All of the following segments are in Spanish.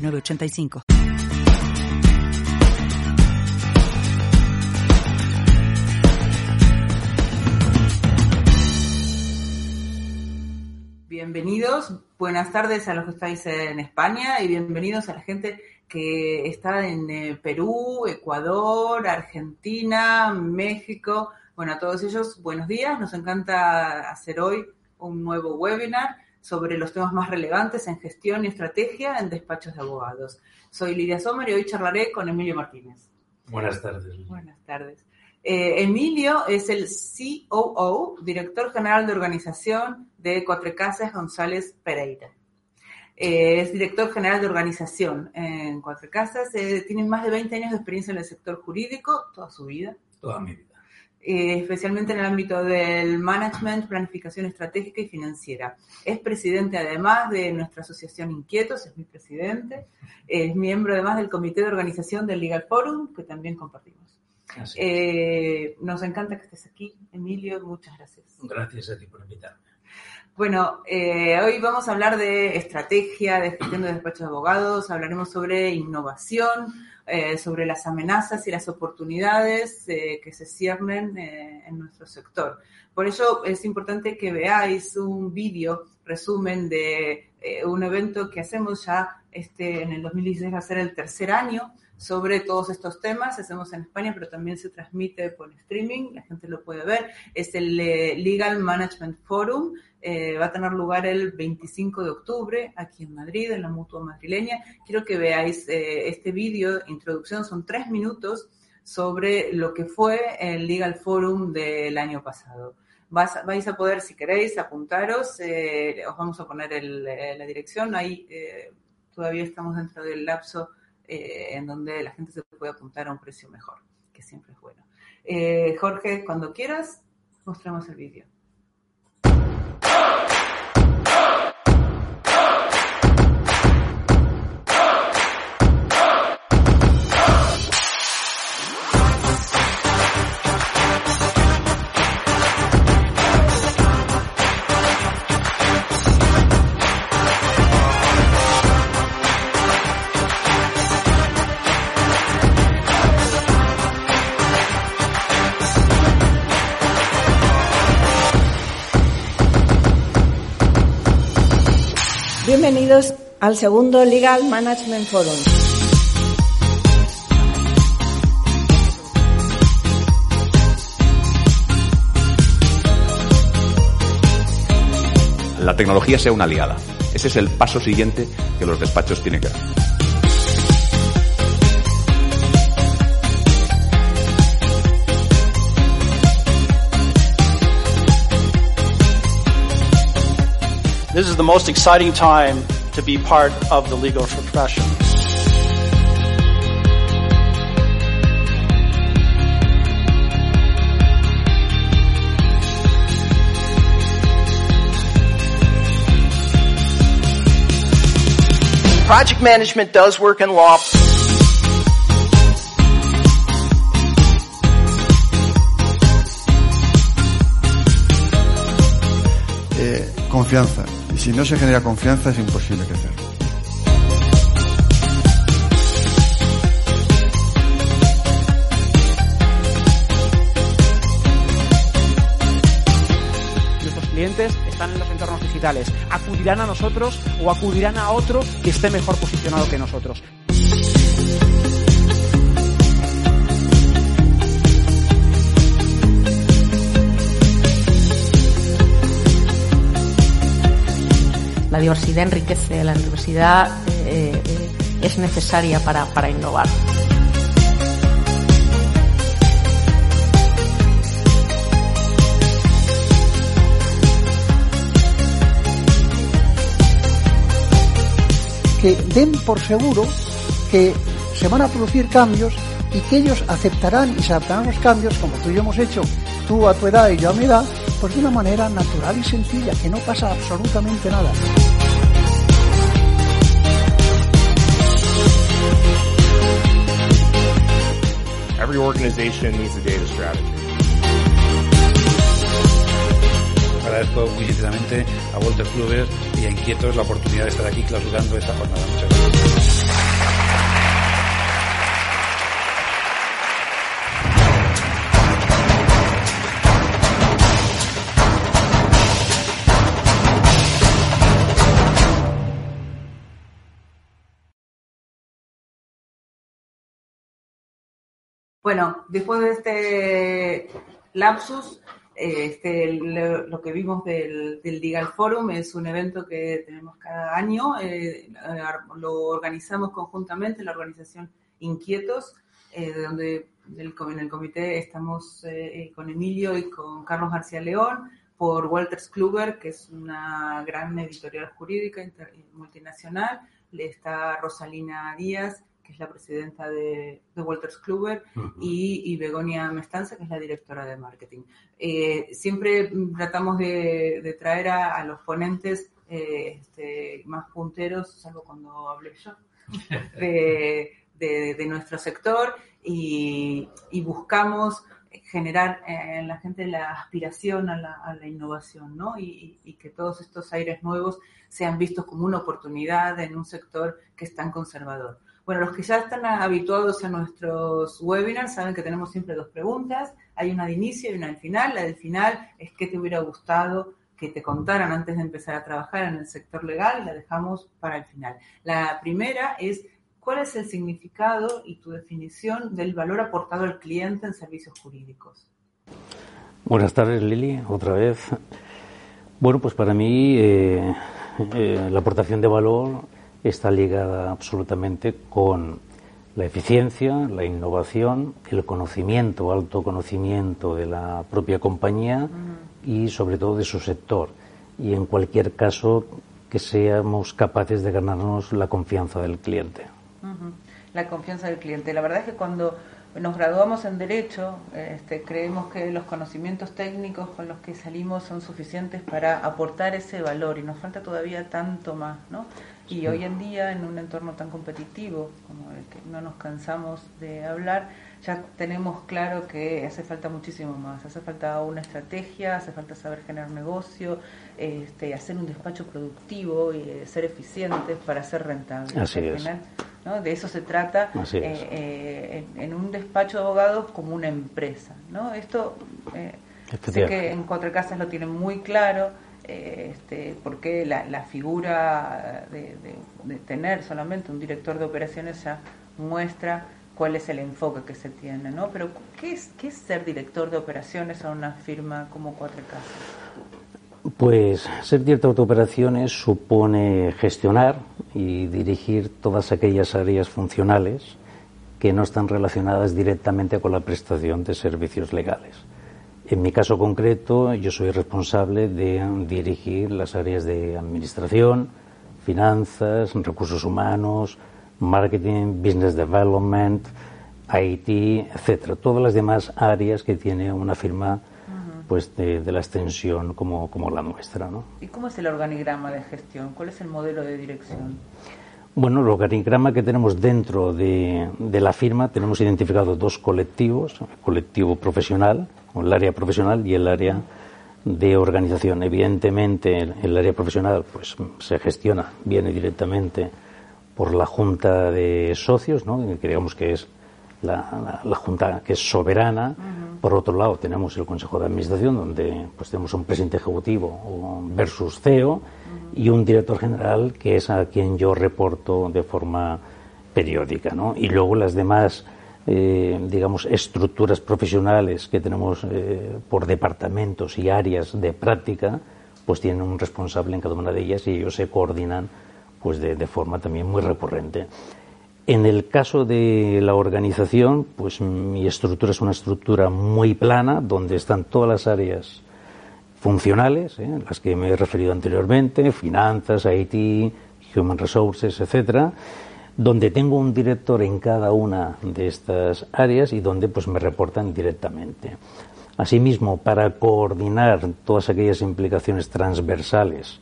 906985. Bienvenidos, buenas tardes a los que estáis en España y bienvenidos a la gente que está en eh, Perú, Ecuador, Argentina, México. Bueno, a todos ellos, buenos días. Nos encanta hacer hoy un nuevo webinar sobre los temas más relevantes en gestión y estrategia en despachos de abogados. Soy Lidia Sommer y hoy charlaré con Emilio Martínez. Buenas tardes. Buenas tardes. Eh, Emilio es el COO, director general de organización de Cuatro Casas González Pereira. Eh, es director general de organización en Cuatro Casas. Eh, tiene más de 20 años de experiencia en el sector jurídico, toda su vida. Toda mi vida. Eh, especialmente en el ámbito del management, planificación estratégica y financiera. Es presidente además de nuestra asociación Inquietos, es mi presidente. Es miembro además del comité de organización del Legal Forum, que también compartimos. Eh, nos encanta que estés aquí, Emilio. Muchas gracias. Gracias a ti por invitarme. Bueno, eh, hoy vamos a hablar de estrategia, de gestión de despachos de abogados, hablaremos sobre innovación, eh, sobre las amenazas y las oportunidades eh, que se ciernen eh, en nuestro sector. Por ello es importante que veáis un vídeo resumen de eh, un evento que hacemos ya este, en el 2016, va a ser el tercer año sobre todos estos temas. Hacemos en España, pero también se transmite por streaming, la gente lo puede ver. Es el eh, Legal Management Forum. Eh, va a tener lugar el 25 de octubre aquí en Madrid, en la Mutua Madrileña. Quiero que veáis este vídeo, introducción, son tres minutos sobre lo que fue el Legal Forum del año pasado. Vas- vais a poder, si queréis, apuntaros. eh, os vamos a poner el, eh, la dirección. Ahí eh, todavía estamos dentro del lapso eh, en donde la gente se puede apuntar a un precio mejor, que siempre es bueno. Eh, Jorge, cuando quieras, mostramos el vídeo. Bienvenidos al segundo Legal Management Forum. la tecnología sea una aliada. Ese es el paso siguiente que los despachos tienen que dar. This is the most exciting time to be part of the legal profession. Project management does work in law. eh, confianza. Si no se genera confianza es imposible crecer. Nuestros clientes están en los entornos digitales. Acudirán a nosotros o acudirán a otro que esté mejor posicionado que nosotros. La diversidad enriquece, la diversidad eh, eh, es necesaria para, para innovar. que den por seguro que se van a producir cambios y que ellos aceptarán y se adaptarán a los cambios, como tú y yo hemos hecho, tú a tu edad y yo a mi edad, pues de una manera natural y sencilla, que no pasa absolutamente nada. Every organization needs a data strategy. Agradezco muy sinceramente a Walter Kluber y a Inquietos la oportunidad de estar aquí clausurando esta jornada. Muchas gracias. Bueno, después de este lapsus, este, lo, que vimos del, del, Legal Forum es un evento que tenemos cada año, eh, lo organizamos conjuntamente, la organización Inquietos, eh, de donde del, en el comité estamos eh, con Emilio y con Carlos García León, por Walters Kluber, que es una gran editorial jurídica inter, multinacional, está Rosalina Díaz, que es la presidenta de, de Walters Kluber, uh -huh. y, y, Begonia Mestanza, que es la directora de marketing. Eh, siempre tratamos de, de traer a, a, los ponentes eh, este, más punteros, salvo cuando hablé yo, de, de, de nuestro sector y, y, buscamos generar en la gente la aspiración a la, a la innovación, ¿no? Y, y, que todos estos aires nuevos sean vistos como una oportunidad en un sector que es tan conservador. Bueno, los que ya están habituados a nuestros webinars saben que tenemos siempre dos preguntas. Hay una de inicio y una del final. La del final es qué te hubiera gustado que te contaran antes de empezar a trabajar en el sector legal. La dejamos para el final. La primera es cuál es el significado y tu definición del valor aportado al cliente en servicios jurídicos. Buenas tardes, Lili, otra vez. Bueno, pues para mí eh, eh, la aportación de valor está ligada absolutamente con la eficiencia, la innovación, el conocimiento, alto conocimiento de la propia compañía uh -huh. y sobre todo de su sector. Y en cualquier caso que seamos capaces de ganarnos la confianza del cliente. Uh -huh. La confianza del cliente. La verdad es que cuando nos graduamos en Derecho, este, creemos que los conocimientos técnicos con los que salimos son suficientes para aportar ese valor y nos falta todavía tanto más, ¿no? Y hoy en día, en un entorno tan competitivo como el que no nos cansamos de hablar, ya tenemos claro que hace falta muchísimo más. Hace falta una estrategia, hace falta saber generar negocio, este, hacer un despacho productivo y eh, ser eficientes para ser rentables. Así es. Final, ¿no? De eso se trata es. Eh, eh, en, en, un despacho de abogados como una empresa. ¿no? Esto eh, sé que en Cuatro Casas lo tienen muy claro este, porque la, la figura de, tener solamente un director de operaciones ya muestra cuál es el enfoque que se tiene, ¿no? Pero ¿qué es, qué es ser director de operaciones a una firma como Cuatro Casas? Pues ser director de operaciones supone gestionar y dirigir todas aquellas áreas funcionales que no están relacionadas directamente con la prestación de servicios legales. En mi caso concreto, yo soy responsable de dirigir las áreas de administración, finanzas, recursos humanos, marketing, business development, IT, etcétera. Todas las demás áreas que tiene una firma pues de, de, la extensión como, como la nuestra. ¿no? ¿Y cómo es el organigrama de gestión? ¿Cuál es el modelo de dirección? Bueno, el organigrama que tenemos dentro de, de la firma, tenemos identificado dos colectivos, el colectivo profesional, el área profesional y el área de organización. Evidentemente, el, área profesional pues se gestiona, viene directamente por la Junta de Socios, ¿no? que digamos que es la, la, la Junta que es soberana. Uh -huh. Por otro lado, tenemos el Consejo de Administración, donde pues tenemos un presidente ejecutivo versus CEO. Y un director general que es a quien yo reporto de forma periódica. ¿no? Y luego las demás eh, digamos, estructuras profesionales que tenemos eh, por departamentos y áreas de práctica, pues tienen un responsable en cada una de ellas y ellos se coordinan pues de, de forma también muy recurrente. En el caso de la organización, pues mi estructura es una estructura muy plana, donde están todas las áreas funcionales, ¿eh? las que me he referido anteriormente, finanzas, IT, Human Resources, etcétera, donde tengo un director en cada una de estas áreas y donde pues me reportan directamente. Asimismo, para coordinar todas aquellas implicaciones transversales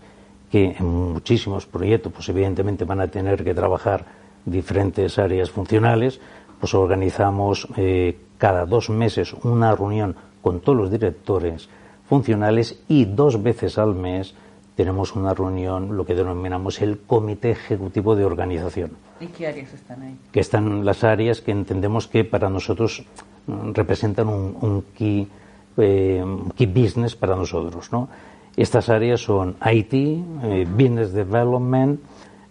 que en muchísimos proyectos, pues evidentemente van a tener que trabajar diferentes áreas funcionales, pues organizamos eh, cada dos meses una reunión con todos los directores funcionales y dos veces al mes tenemos una reunión, lo que denominamos el Comité Ejecutivo de Organización. ¿Y qué áreas están ahí? Que están las áreas que entendemos que para nosotros mm, representan un, key, eh, key business para nosotros. ¿no? Estas áreas son IT, eh, Business Development,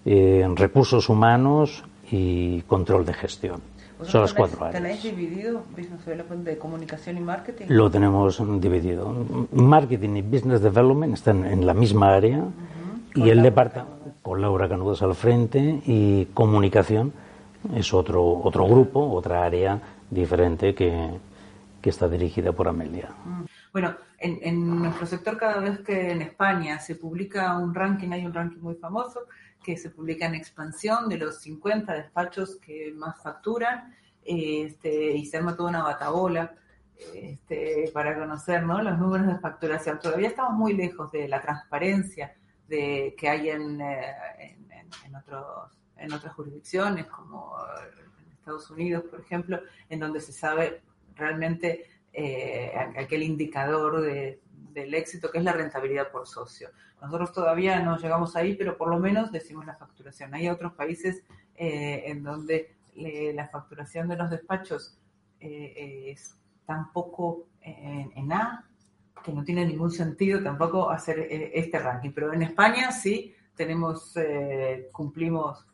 eh, recursos humanos y control de gestión. Son las cuatro áreas. ¿Tenéis dividido Business Development de comunicación y marketing? Lo tenemos dividido. Marketing y Business Development están en la misma área y el departamento, con Laura Canudos al frente, y comunicación es otro, otro grupo, otra área diferente que, que está dirigida por Amelia. Bueno, en, en nuestro sector cada vez que en España se publica un ranking, hay un ranking muy famoso, que se publica en expansión de los 50 despachos que más facturan este, y se arma toda una batabola este, para conocer los números de facturación. Todavía estamos muy lejos de la transparencia de, que hay en, eh, en otras jurisdicciones, como en Estados Unidos, por ejemplo, en donde se sabe realmente eh, aquel indicador de, del éxito que es la rentabilidad por socio. Nosotros todavía no llegamos ahí, pero por lo menos decimos la facturación. Hay otros países eh, en donde eh, la facturación de los despachos eh, es tan poco en, A que no tiene ningún sentido tampoco hacer este ranking. Pero en España sí tenemos, cumplimos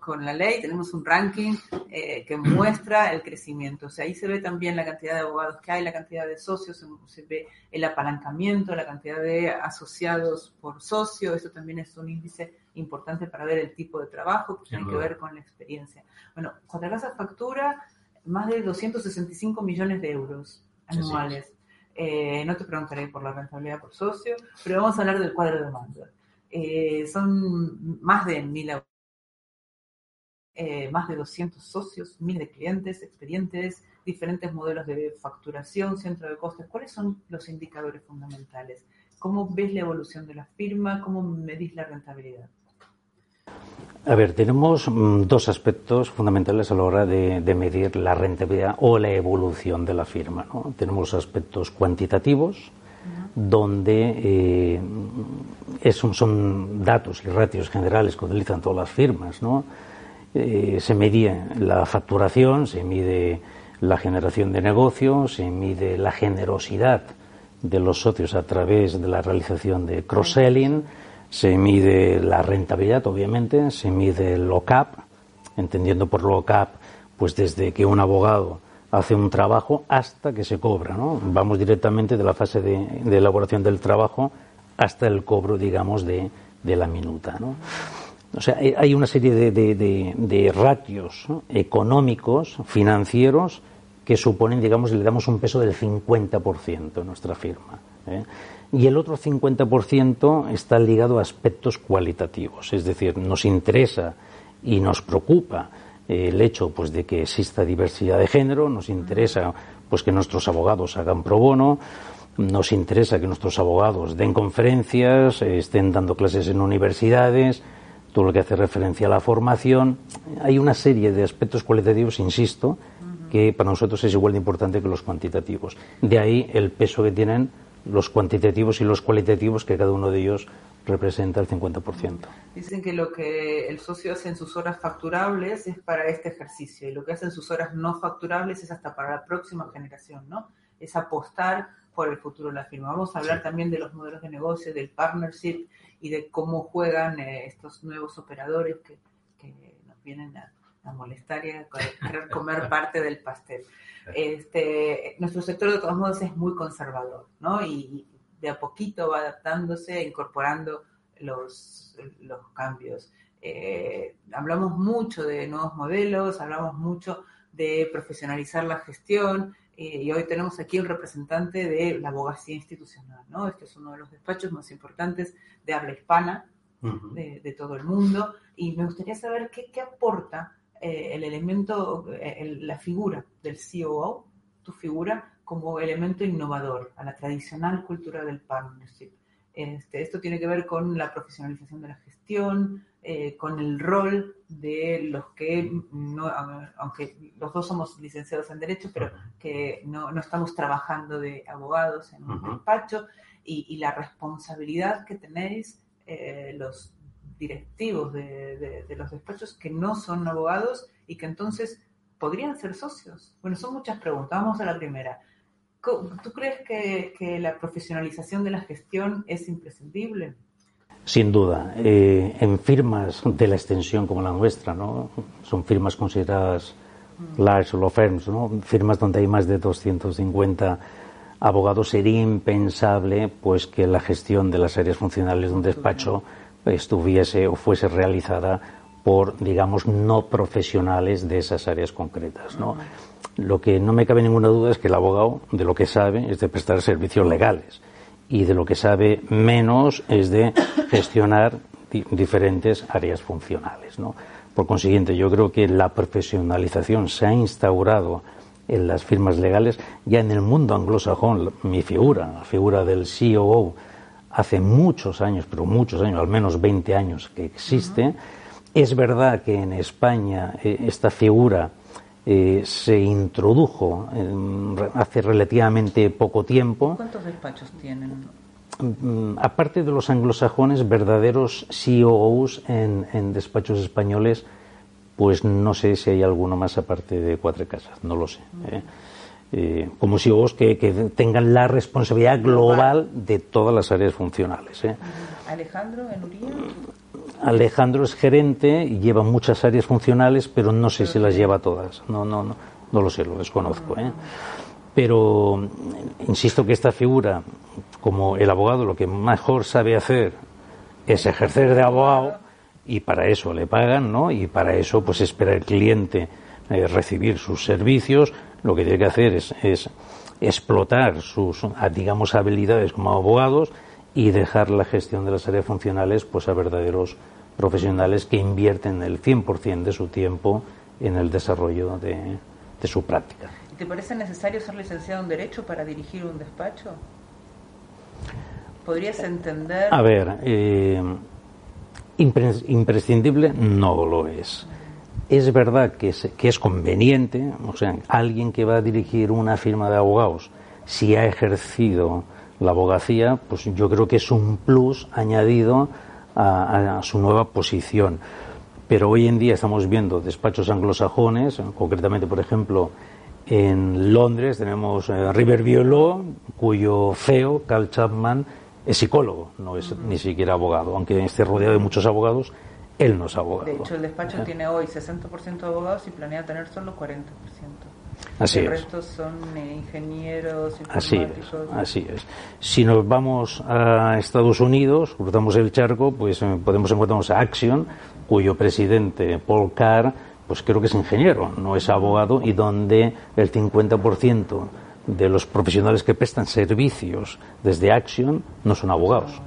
con, la ley, tenemos un ranking eh, que muestra el crecimiento. O sea, ahí se ve también la cantidad de abogados que hay, la cantidad de socios, se ve el apalancamiento, la cantidad de asociados por socio. Eso también es un índice importante para ver el tipo de trabajo que tiene que ver con la experiencia. Bueno, casa factura más de 265 millones de euros anuales. Eh, no te preguntaré por la rentabilidad por socio, pero vamos a hablar del cuadro de mando. Eh, son más de mil eh, más de 200 socios, miles de clientes, expedientes, diferentes modelos de facturación, centro de costes. ¿Cuáles son los indicadores fundamentales? ¿Cómo ves la evolución de la firma? ¿Cómo medís la rentabilidad? A ver, tenemos mm, dos aspectos fundamentales a la hora de, medir la rentabilidad o la evolución de la firma. Tenemos aspectos cuantitativos, donde eh, son datos y ratios generales que utilizan todas las firmas, ¿no? Eh, se mide la facturación, se mide la generación de negocio, se mide la generosidad de los socios a través de la realización de cross-selling, se mide la rentabilidad, obviamente, se mide el lock-up, entendiendo por lock-up, pues desde que un abogado hace un trabajo hasta que se cobra, ¿no? Vamos directamente de la fase de, elaboración del trabajo hasta el cobro, digamos, de, de la minuta, ¿no? O sea, hay una serie de, ratios económicos, financieros, que suponen, digamos, le damos un peso del 50% a nuestra firma. ¿eh? Y el otro 50% está ligado a aspectos cualitativos, es decir, nos interesa y nos preocupa el hecho pues, de que exista diversidad de género, nos interesa pues, que nuestros abogados hagan pro bono, nos interesa que nuestros abogados den conferencias, estén dando clases en universidades, todo lo que hace referencia a la formación. Hay una serie de aspectos cualitativos, insisto, que para nosotros es igual de importante que los cuantitativos. De ahí el peso que tienen los cuantitativos y los cualitativos, que cada uno de ellos representa el 50%. Dicen que lo que el socio hace en sus horas facturables es para este ejercicio y lo que hace en sus horas no facturables es hasta para la próxima generación, ¿no? Es apostar por el futuro de la firma. Vamos a hablar también de los modelos de negocio, del partnership y de cómo juegan eh, estos nuevos operadores que, nos vienen a, molestar y a querer comer parte del pastel. Este, nuestro sector de todos modos es muy conservador, ¿no? Y de a poquito va adaptándose, incorporando los, los cambios. Eh, hablamos mucho de nuevos modelos, hablamos mucho de profesionalizar la gestión, eh, y hoy tenemos aquí un representante de la abogacía institucional, ¿no? Este es uno de los despachos más importantes de habla hispana de, de, todo el mundo. Y me gustaría saber qué, qué aporta eh, el elemento, eh, el, la figura del COO, tu figura, como elemento innovador a la tradicional cultura del partnership. Este, esto tiene que ver con la profesionalización de la gestión, eh, con el rol de los que, no, aunque los dos somos licenciados en Derecho, pero que no, no estamos trabajando de abogados en un despacho, y, y, la responsabilidad que tenéis eh, los directivos de, de, de, los despachos que no son abogados y que entonces podrían ser socios. Bueno, son muchas preguntas. Vamos a la primera. ¿Tú crees que, que la profesionalización de la gestión es imprescindible? Sin duda. Eh, en firmas de la extensión como la nuestra, ¿no? son firmas consideradas large law firms, ¿no? firmas donde hay más de 250 abogados, sería impensable pues que la gestión de las áreas funcionales de un despacho estuviese o fuese realizada por, digamos, no profesionales de esas áreas concretas. ¿no? Lo que no me cabe ninguna duda es que el abogado de lo que sabe es de prestar servicios legales y de lo que sabe menos es de gestionar di diferentes áreas funcionales. ¿no? Por consiguiente, yo creo que la profesionalización se ha instaurado en las firmas legales, ya en el mundo anglosajón, mi figura, la figura del COO, hace muchos años, pero muchos años, al menos 20 años que existe. Uh -huh. Es verdad que en España eh, esta figura eh, se introdujo hace relativamente poco tiempo. ¿Cuántos despachos tienen? Mm, aparte de los anglosajones, verdaderos CEOs en, en, despachos españoles, pues no sé si hay alguno más aparte de Cuatro Casas, no lo sé. ¿eh? Eh, como CEOs que, que, tengan la responsabilidad global de todas las áreas funcionales. ¿eh? Alejandro, en Uría. Alejandro es gerente y lleva muchas áreas funcionales, pero no sé si las lleva todas. No, no, no, no lo sé, lo desconozco. ¿eh? Pero insisto que esta figura, como el abogado, lo que mejor sabe hacer es ejercer de abogado y para eso le pagan, ¿no? Y para eso, pues espera el cliente recibir sus servicios. Lo que tiene que hacer es, es explotar sus, digamos, habilidades como abogados y dejar la gestión de las áreas funcionales pues a verdaderos profesionales que invierten el 100% de su tiempo en el desarrollo de, de, su práctica. ¿Te parece necesario ser licenciado en Derecho para dirigir un despacho? ¿Podrías entender? A ver, eh, impre imprescindible no lo es. Es verdad que es, que es conveniente, o sea, alguien que va a dirigir una firma de abogados, si ha ejercido la abogacía, pues yo creo que es un plus añadido a, su nueva posición. Pero hoy en día estamos viendo despachos anglosajones, concretamente, por ejemplo, en Londres tenemos eh, Riverview Law, cuyo CEO, Carl Chapman, es psicólogo, no es ni siquiera abogado, aunque esté rodeado de muchos abogados, él no es abogado. De hecho, el despacho tiene hoy 60% de abogados y planea tener solo 40%. Así el es. resto son eh, ingenieros, así es, así es. Si nos vamos a Estados Unidos, cruzamos el charco, pues eh, podemos encontrarnos a Action, cuyo presidente, Paul Carr, pues creo que es ingeniero, no es abogado, y donde el 50% de los profesionales que prestan servicios desde Action no son abogados.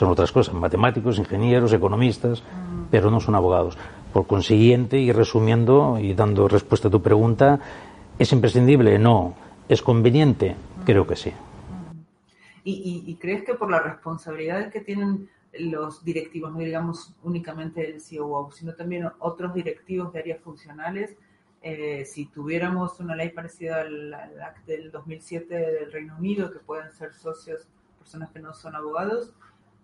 Son otras cosas, matemáticos, ingenieros, economistas, pero no son abogados. Por consiguiente, y resumiendo y dando respuesta a tu pregunta, ¿es imprescindible? No. ¿Es conveniente? Creo que sí. ¿Y, y, y crees que por la responsabilidad que tienen los directivos, no digamos únicamente el COO, sino también otros directivos de áreas funcionales, eh, si tuviéramos una ley parecida al, al Act del 2007 del Reino Unido, que pueden ser socios personas que no son abogados,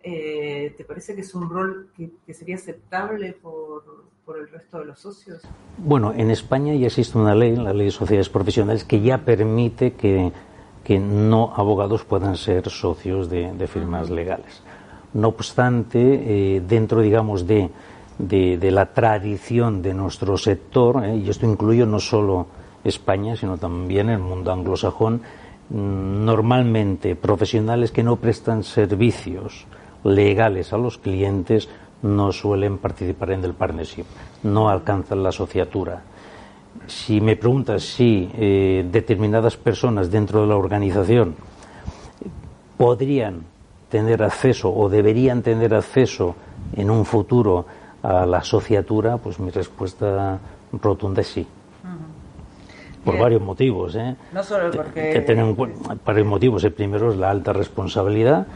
eh, ¿te parece que es un rol que, que sería aceptable por, por, el resto de los socios? Bueno, en España ya existe una ley, la ley de sociedades profesionales, que ya permite que, que no abogados puedan ser socios de, de firmas legales. No obstante, eh, dentro, digamos, de, de, de, la tradición de nuestro sector, eh, y esto incluye no solo España, sino también el mundo anglosajón, mm, normalmente profesionales que no prestan servicios legales a los clientes no suelen participar en el partnership, no alcanzan la asociatura. Si me preguntas si eh, determinadas personas dentro de la organización podrían tener acceso o deberían tener acceso en un futuro a la asociatura, pues mi respuesta rotunda es sí. Por Bien. varios motivos. ¿eh? No solo porque... que tener en cuenta varios motivos. El primero es la alta responsabilidad.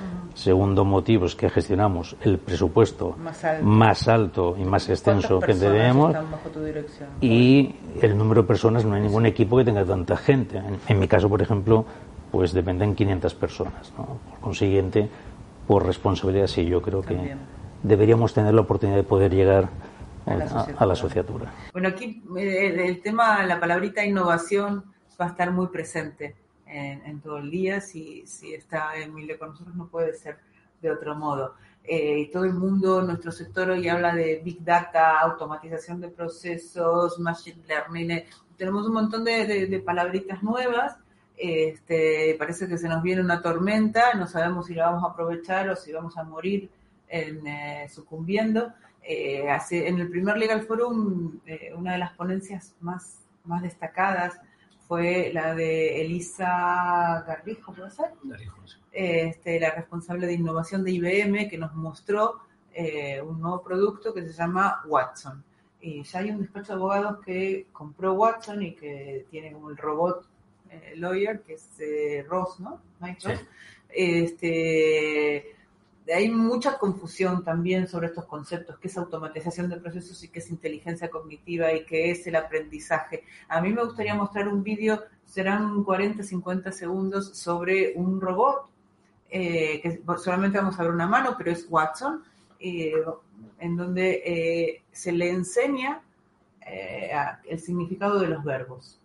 Segundo motivo es que gestionamos el presupuesto Más alto. más alto y más extenso ¿Cuántas que tenemos. tu? Y el número de personas, no hay ningún equipo que tenga tanta gente. En, en mi caso, por ejemplo, pues dependen 500 personas. ¿no? Por consiguiente, por responsabilidad, sí, yo creo que También. deberíamos tener la oportunidad de poder llegar A la a, asociatura. a la asociatura. Bueno, aquí eh, el tema, la palabrita innovación va a estar muy presente en, en todo el día. Si, si está Emilio con nosotros, no puede ser de otro modo. Eh, todo el mundo, nuestro sector hoy habla de Big Data, automatización de procesos, Machine Learning. eh, Tenemos un montón de, de- de palabritas nuevas. Este, parece que se nos viene una tormenta, no sabemos si la vamos a aprovechar o si vamos a morir en, eh, sucumbiendo. Eh, hace, en el primer Legal Forum, eh, una de las ponencias más, más destacadas fue la de Elisa Garrijo, ¿puede ser? Este, la responsable de innovación de IBM, que nos mostró eh, un nuevo producto que se llama Watson. Y ya hay un despacho de abogados que compró Watson y que tiene como el robot eh, lawyer, que es eh, Ross, ¿no? Mike Ross. Este, hay mucha confusión también sobre estos conceptos, qué es automatización de procesos y qué es inteligencia cognitiva y qué es el aprendizaje. A mí me gustaría mostrar un vídeo, serán 40, 50 segundos, sobre un robot, eh, que solamente vamos a ver una mano, pero es Watson, eh, en donde eh, se le enseña el significado de los verbos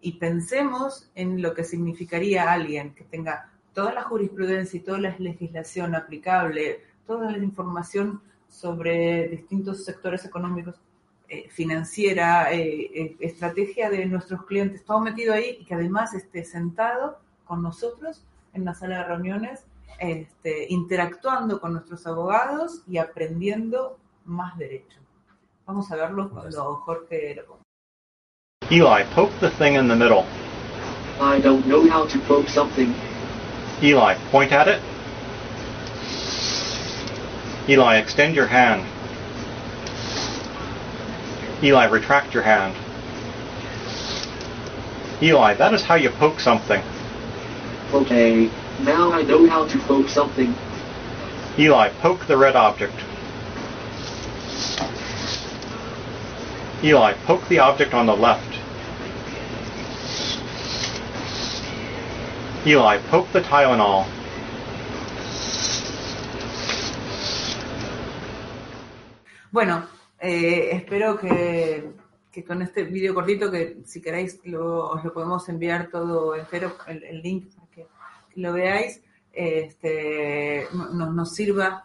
y pensemos en lo que significaría alguien que tenga toda la jurisprudencia y toda la legislación aplicable, toda la información sobre distintos sectores económicos, eh, financiera, eh, eh, estrategia de nuestros clientes, todo metido ahí y que además esté sentado con nosotros en la sala de reuniones, este, interactuando con nuestros abogados y aprendiendo más derecho. Vamos a verlo cuando Jorge lo ponga. Eli, poke the thing in the middle. I don't know how to poke something. Eli, point at it. Eli, extend your hand. Eli, retract your hand. Eli, that is how you poke something. Okay, now I know how to poke something. Eli, poke the red object. Eli, poke the object on the left. Eli, poke the Tylenol. Bueno, eh, espero que, que con este vídeo cortito, que si queréis lo, os lo podemos enviar todo entero, el, el link para que, lo veáis, este, no- no- nos sirva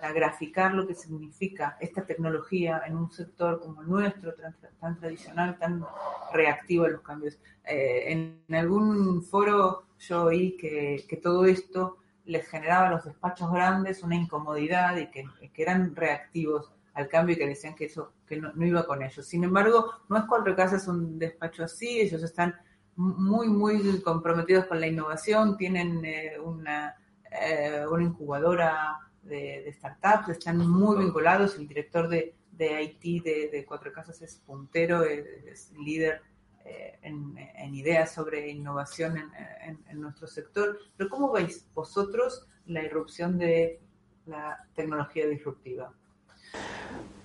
para graficar lo que significa esta tecnología en un sector como el nuestro, tan, tradicional, tan reactivo a los cambios. Eh, en, algún foro yo oí que, que todo esto les generaba a los despachos grandes una incomodidad y que, eran reactivos al cambio y que decían que eso que no, iba con ellos. Sin embargo, no es cuatro casas un despacho así, ellos están muy, muy comprometidos con la innovación, tienen eh, una, eh, una incubadora de, de startups, están muy vinculados, el director de, de IT de, de Cuatro Casas es puntero, es, es líder eh, en, en ideas sobre innovación en, en- en nuestro sector. Pero ¿cómo veis vosotros la irrupción de la tecnología disruptiva?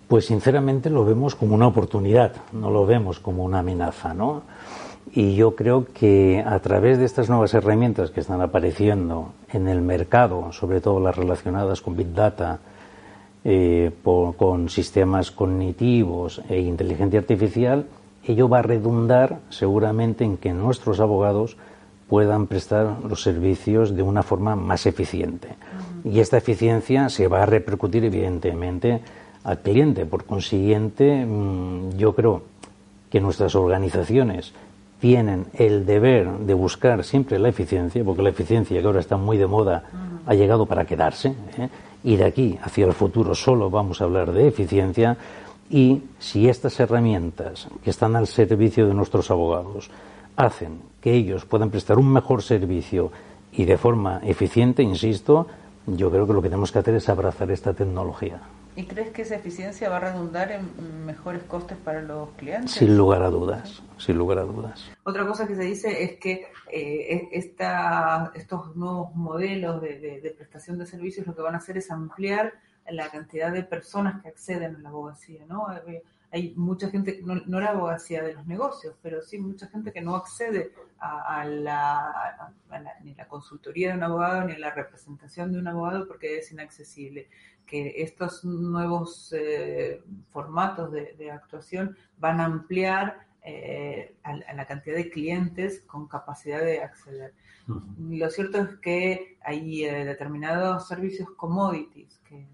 Pues sinceramente lo vemos como una oportunidad, no lo vemos como una amenaza, ¿no? Y yo creo que a través de estas nuevas herramientas que están apareciendo en el mercado, sobre todo las relacionadas con Big Data, eh, por- con sistemas cognitivos e inteligencia artificial, ello va a redundar seguramente en que nuestros abogados puedan prestar los servicios de una forma más eficiente. Y esta eficiencia se va a repercutir evidentemente al cliente. Por consiguiente, mm, yo creo que nuestras organizaciones tienen el deber de buscar siempre la eficiencia, porque la eficiencia que ahora está muy de moda ha llegado para quedarse, ¿eh? y de aquí hacia el futuro solo vamos a hablar de eficiencia, y si estas herramientas que están al servicio de nuestros abogados hacen que ellos puedan prestar un mejor servicio Y de forma eficiente, insisto, yo creo que lo que tenemos que hacer es abrazar esta tecnología. ¿Y crees que esa eficiencia va a redundar en mejores costes para los clientes? Sin lugar a dudas, sin lugar a dudas. Otra cosa que se dice es que eh, esta, estos nuevos modelos de, de, de, prestación de servicios lo que van a hacer es ampliar la cantidad de personas que acceden a la abogacía, ¿no? Hay mucha gente, no, no la abogacía de los negocios, pero sí mucha gente que no accede a, a, la, a, la, ni la consultoría de un abogado ni a la representación de un abogado porque es inaccesible que estos nuevos eh, formatos de, de, actuación van a ampliar eh, a, a, la cantidad de clientes con capacidad de acceder. Uh -huh. Lo cierto es que hay eh, determinados servicios commodities que,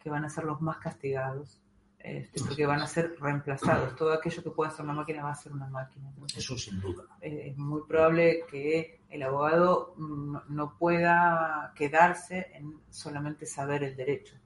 que, van a ser los más castigados. Este, porque van a ser reemplazados. Todo aquello que pueda hacer una máquina va a ser una máquina. Entonces, Eso sin duda. Eh, es muy probable que el abogado no pueda quedarse en solamente saber el derecho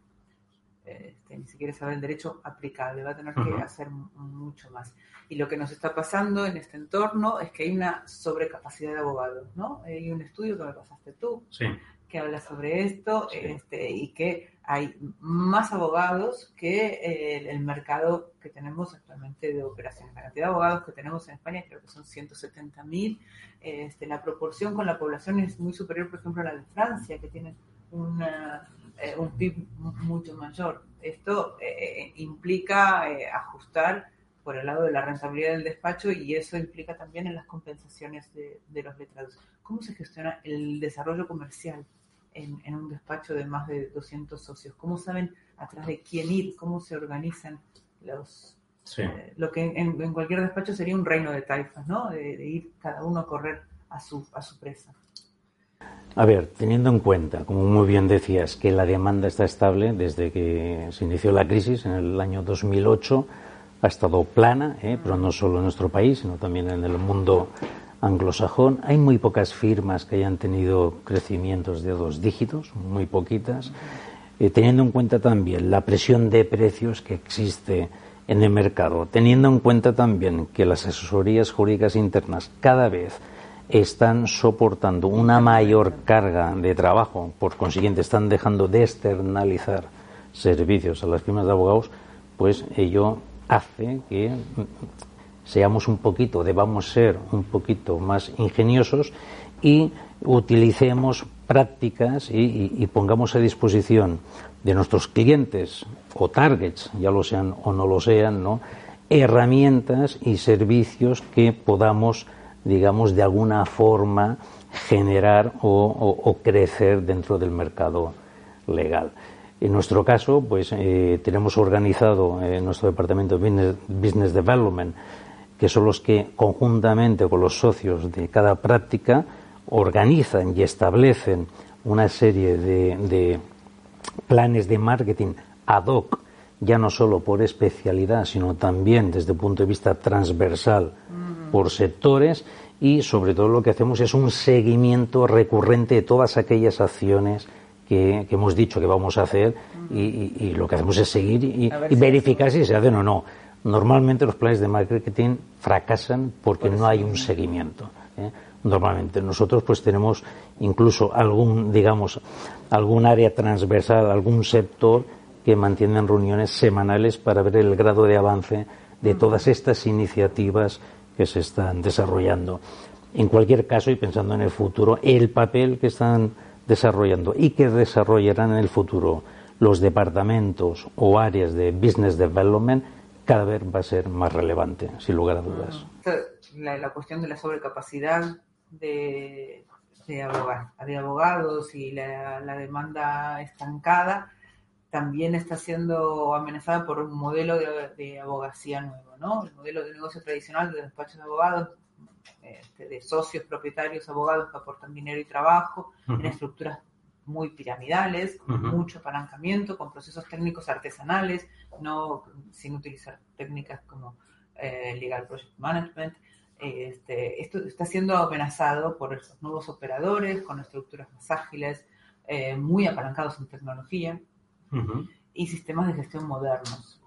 este, ni siquiera saber el derecho aplicable, va a tener que uh -huh. hacer mucho más. Y lo que nos está pasando en este entorno es que hay una sobrecapacidad de abogados, ¿no? Hay un estudio que me pasaste tú, sí. que habla sobre esto, Sí. este, y que hay más abogados que eh, el mercado que tenemos actualmente de operaciones. La cantidad de abogados que tenemos en España creo que son 170 mil. Este, la proporción con la población es muy superior, por ejemplo, a la de Francia, que tiene una, eh, un PIB mucho mayor. Esto eh, implica eh, ajustar por el lado de la rentabilidad del despacho y eso implica también en las compensaciones de, de los letrados. ¿Cómo se gestiona el desarrollo comercial en, en, un despacho de más de 200 socios? ¿Cómo saben atrás de quién ir? ¿Cómo se organizan los... Sí. Eh, lo que en, en, cualquier despacho sería un reino de taifas, ¿no? De, de ir cada uno a correr a su, a su presa. A ver, teniendo en cuenta, como muy bien decías, que la demanda está estable desde que se inició la crisis en el año 2008, ha estado plana, ¿eh? pero no solo en nuestro país, sino también en el mundo anglosajón. Hay muy pocas firmas que hayan tenido crecimientos de dos dígitos, muy poquitas, eh, teniendo en cuenta también la presión de precios que existe en el mercado, teniendo en cuenta también que las asesorías jurídicas internas cada vez están soportando una mayor carga de trabajo, por consiguiente están dejando de externalizar servicios a las firmas de abogados, pues ello hace que seamos un poquito, debamos ser un poquito más ingeniosos y utilicemos prácticas y, pongamos a disposición de nuestros clientes o targets, ya lo sean o no lo sean, ¿no? herramientas y servicios que podamos digamos, de alguna forma generar o, crecer dentro del mercado legal. En nuestro caso, pues eh, tenemos organizado en eh, nuestro departamento de business, Development, que son los que conjuntamente con los socios de cada práctica organizan y establecen una serie de planes de marketing ad hoc, ya no solo por especialidad, sino también desde el punto de vista transversal por sectores y sobre todo lo que hacemos es un seguimiento recurrente de todas aquellas acciones que, que hemos dicho que vamos a hacer y, y, y, lo que hacemos es seguir y, y verificar si se hacen o no. Normalmente los planes de marketing fracasan porque no hay un seguimiento. ¿eh? Normalmente nosotros pues tenemos incluso algún, digamos, algún área transversal, algún sector que mantienen reuniones semanales para ver el grado de avance de todas estas iniciativas que se están desarrollando. En cualquier caso, y pensando en el futuro, el papel que están desarrollando y que desarrollarán en el futuro los departamentos o áreas de business development cada vez va a ser más relevante, sin lugar a dudas. La, la cuestión de la sobrecapacidad de, abogados, y la demanda estancada también está siendo amenazada por un modelo de, de, abogacía nuevo, ¿no? El modelo de negocio tradicional de despachos de abogados, este, de socios, propietarios, abogados que aportan dinero y trabajo uh -huh. en estructuras muy piramidales, con uh -huh. mucho apalancamiento, con procesos técnicos artesanales, no sin utilizar técnicas como eh, legal project management. Este, esto está siendo amenazado por esos nuevos operadores con estructuras más ágiles, eh, muy apalancados en tecnología uh -huh. y sistemas de gestión modernos.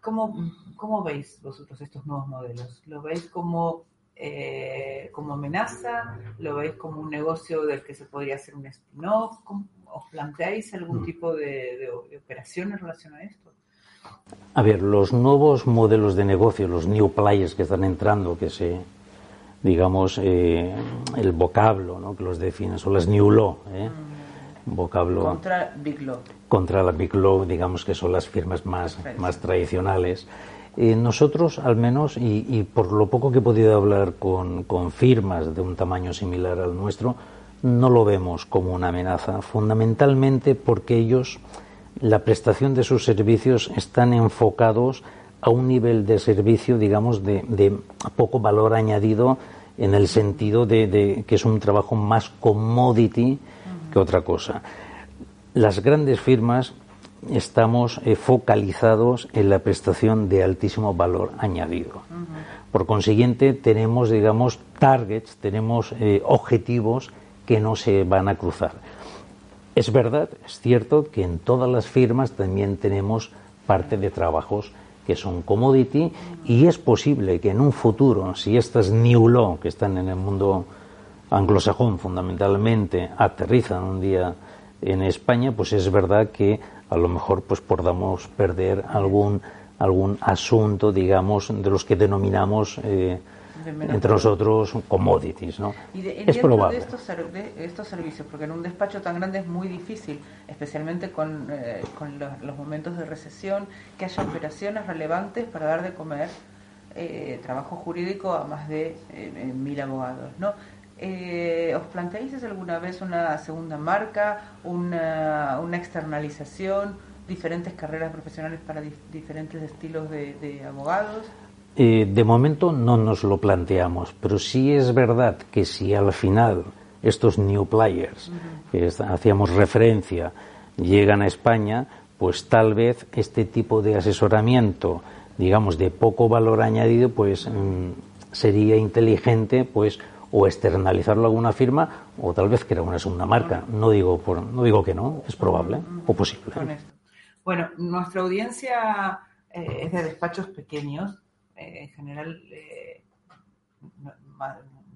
¿Cómo, ¿Cómo, veis vosotros estos nuevos modelos? ¿Lo veis como eh, como amenaza? ¿Lo veis como un negocio del que se podría hacer un spin-off? ¿Cómo- ¿Os planteáis algún Mm. tipo de, de- de operación en relación a esto? A ver, los nuevos modelos de negocio, los new players que están entrando, que se, digamos, eh, el vocablo ¿no? que los define, son las new law, ¿eh? vocablo Contra Big Law. Contra la Big Law, digamos que son las firmas más, más tradicionales. Eh, nosotros, al menos, y, y por lo poco que he podido hablar con, con firmas de un tamaño similar al nuestro, no lo vemos como una amenaza, fundamentalmente porque ellos, la prestación de sus servicios están enfocados a un nivel de servicio, digamos, de, de poco valor añadido en el sentido de, de que es un trabajo más commodity que otra cosa. Las grandes firmas estamos eh, focalizados en la prestación de altísimo valor añadido. Por consiguiente, tenemos, digamos, targets, tenemos eh, objetivos que no se van a cruzar. Es verdad, es cierto que en todas las firmas también tenemos parte de trabajos que son commodity y es posible que en un futuro, si estas new law que están en el mundo anglosajón fundamentalmente aterrizan un día en España, pues es verdad que a lo mejor pues podamos perder algún algún asunto, digamos, de los que denominamos eh, entre nosotros commodities, ¿no? Y de- es probable. de estos, de estos servicios, porque en un despacho tan grande es muy difícil, especialmente con, eh, con los, los momentos de recesión, que haya operaciones relevantes para dar de comer eh, trabajo jurídico a más de eh, mil abogados, ¿no? Eh, ¿Os planteáis alguna vez una segunda marca, una, una externalización, diferentes carreras profesionales para dif- diferentes estilos de, de abogados? Eh, de momento no nos lo planteamos, pero sí es verdad que si al final estos new players que es- hacíamos referencia llegan a España, pues tal vez este tipo de asesoramiento, digamos, de poco valor añadido, pues mm, sería inteligente, pues o externalizarlo a alguna firma o tal vez crear una segunda marca. No digo por, no digo que no, es probable o posible. Bueno, nuestra audiencia eh, es de despachos pequeños, eh, en general eh,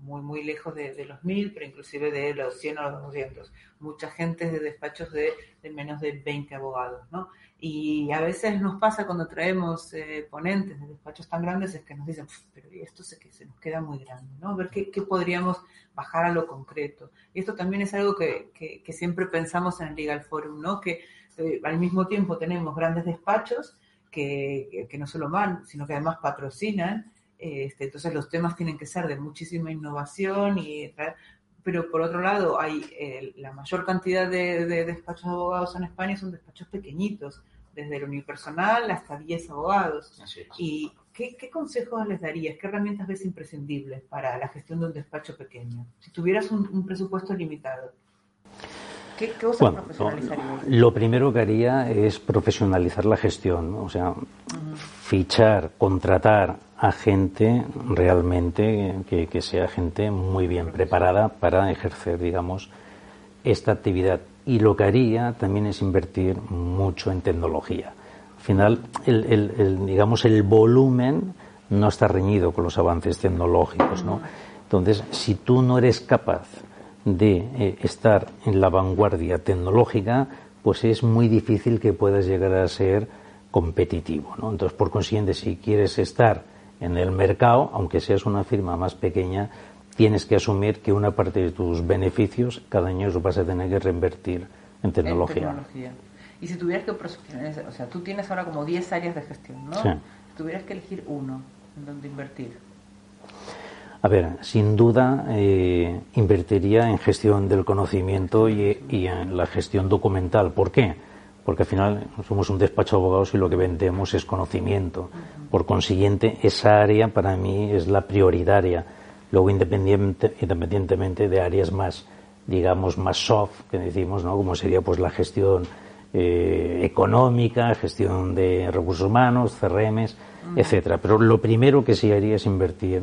muy muy lejos de, de los mil, pero inclusive de los 100 o los 200. Mucha gente es de despachos de, de menos de 20 abogados, ¿no? Y a veces nos pasa cuando traemos eh, ponentes de despachos tan grandes es que nos dicen, "Uf, pero ¿y esto se, que se nos queda muy grande, ¿no? Ver qué, qué podríamos bajar a lo concreto. Y esto también es algo que, que- siempre pensamos en el Legal Forum, ¿no? Que eh, al mismo tiempo tenemos grandes despachos que, que- no solo van, sino que además patrocinan. Este, entonces los temas tienen que ser de muchísima innovación y pero por otro lado hay eh, la mayor cantidad de, de despachos de abogados en España son despachos pequeñitos, desde el unipersonal hasta 10 abogados. ¿Y qué, qué consejos les darías? ¿Qué herramientas ves imprescindibles para la gestión de un despacho pequeño? Si tuvieras un, un presupuesto limitado, ¿qué, qué cosas Bueno, profesionalizarías? lo primero que haría es profesionalizar la gestión, ¿no? o sea, fichar, contratar a gente realmente que, que sea gente muy bien preparada para ejercer, digamos, esta actividad. Y lo que haría también es invertir mucho en tecnología. Al final, el, el- el, digamos, el volumen no está reñido con los avances tecnológicos, ¿no? Entonces, si tú no eres capaz de eh, estar en la vanguardia tecnológica, pues es muy difícil que puedas llegar a ser competitivo, ¿no? Entonces, por consiguiente, si quieres estar en el mercado, aunque seas una firma más pequeña, tienes que asumir que una parte de tus beneficios cada año los vas a tener que reinvertir en tecnología. En tecnología. Y si tuvieras que o sea, tú tienes ahora como 10 áreas de gestión, ¿no? Sí. Si tuvieras que elegir uno en donde invertir. A ver, sin duda eh, invertiría en gestión del conocimiento y, y en la gestión documental. ¿Por qué? Porque al final somos un despacho de abogados y lo que vendemos es conocimiento. Por consiguiente, esa área para mí es la prioritaria. Luego, independiente, independientemente de áreas más, digamos, más soft, que decimos, ¿no? Como sería pues la gestión eh, económica, gestión de recursos humanos, CRMs, etcétera. Pero lo primero que sí haría es invertir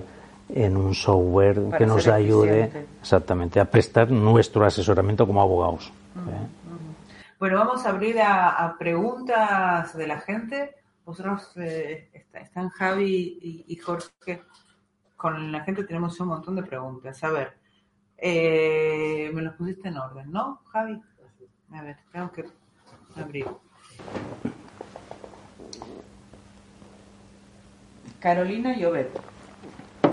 en un software Para que nos ayude eficiente. exactamente a prestar nuestro asesoramiento como abogados. ¿eh? Bueno, vamos a abrir a, a preguntas de la gente. Vosotros, eh, está- están Javi y, y Jorge. Con la gente tenemos un montón de preguntas. A ver, eh, me los pusiste en orden, ¿no, Javi? A ver, tengo que abrir. Carolina Llobet